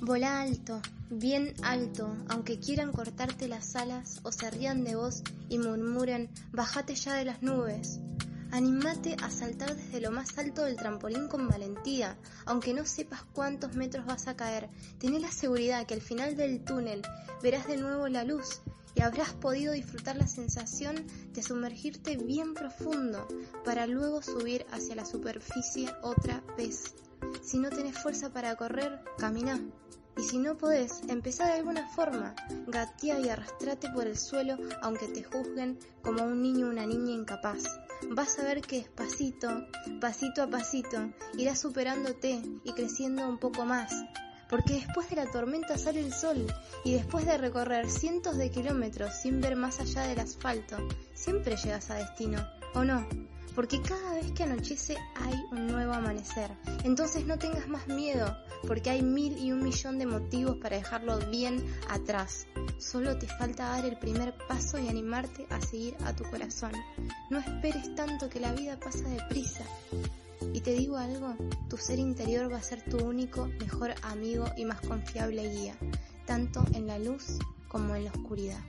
Volá alto, bien alto, aunque quieran cortarte las alas o se rían de vos y murmuren, bajate ya de las nubes. Animate a saltar desde lo más alto del trampolín con valentía, aunque no sepas cuántos metros vas a caer. Tené la seguridad que al final del túnel verás de nuevo la luz y habrás podido disfrutar la sensación de sumergirte bien profundo para luego subir hacia la superficie otra vez. Si no tenés fuerza para correr, camina. Y si no podés, empezá de alguna forma. Gatea y arrastrate por el suelo aunque te juzguen como un niño o una niña incapaz. Vas a ver que despacito, pasito a pasito, irás superándote y creciendo un poco más. Porque después de la tormenta sale el sol y después de recorrer cientos de kilómetros sin ver más allá del asfalto, siempre llegas a destino, ¿o no? Porque cada vez que anochece hay un nuevo amanecer. Entonces no tengas más miedo, porque hay mil y un millón de motivos para dejarlo bien atrás. Solo te falta dar el primer paso y animarte a seguir a tu corazón. No esperes tanto que la vida pasa deprisa. Y te digo algo, tu ser interior va a ser tu único, mejor amigo y más confiable guía, tanto en la luz como en la oscuridad.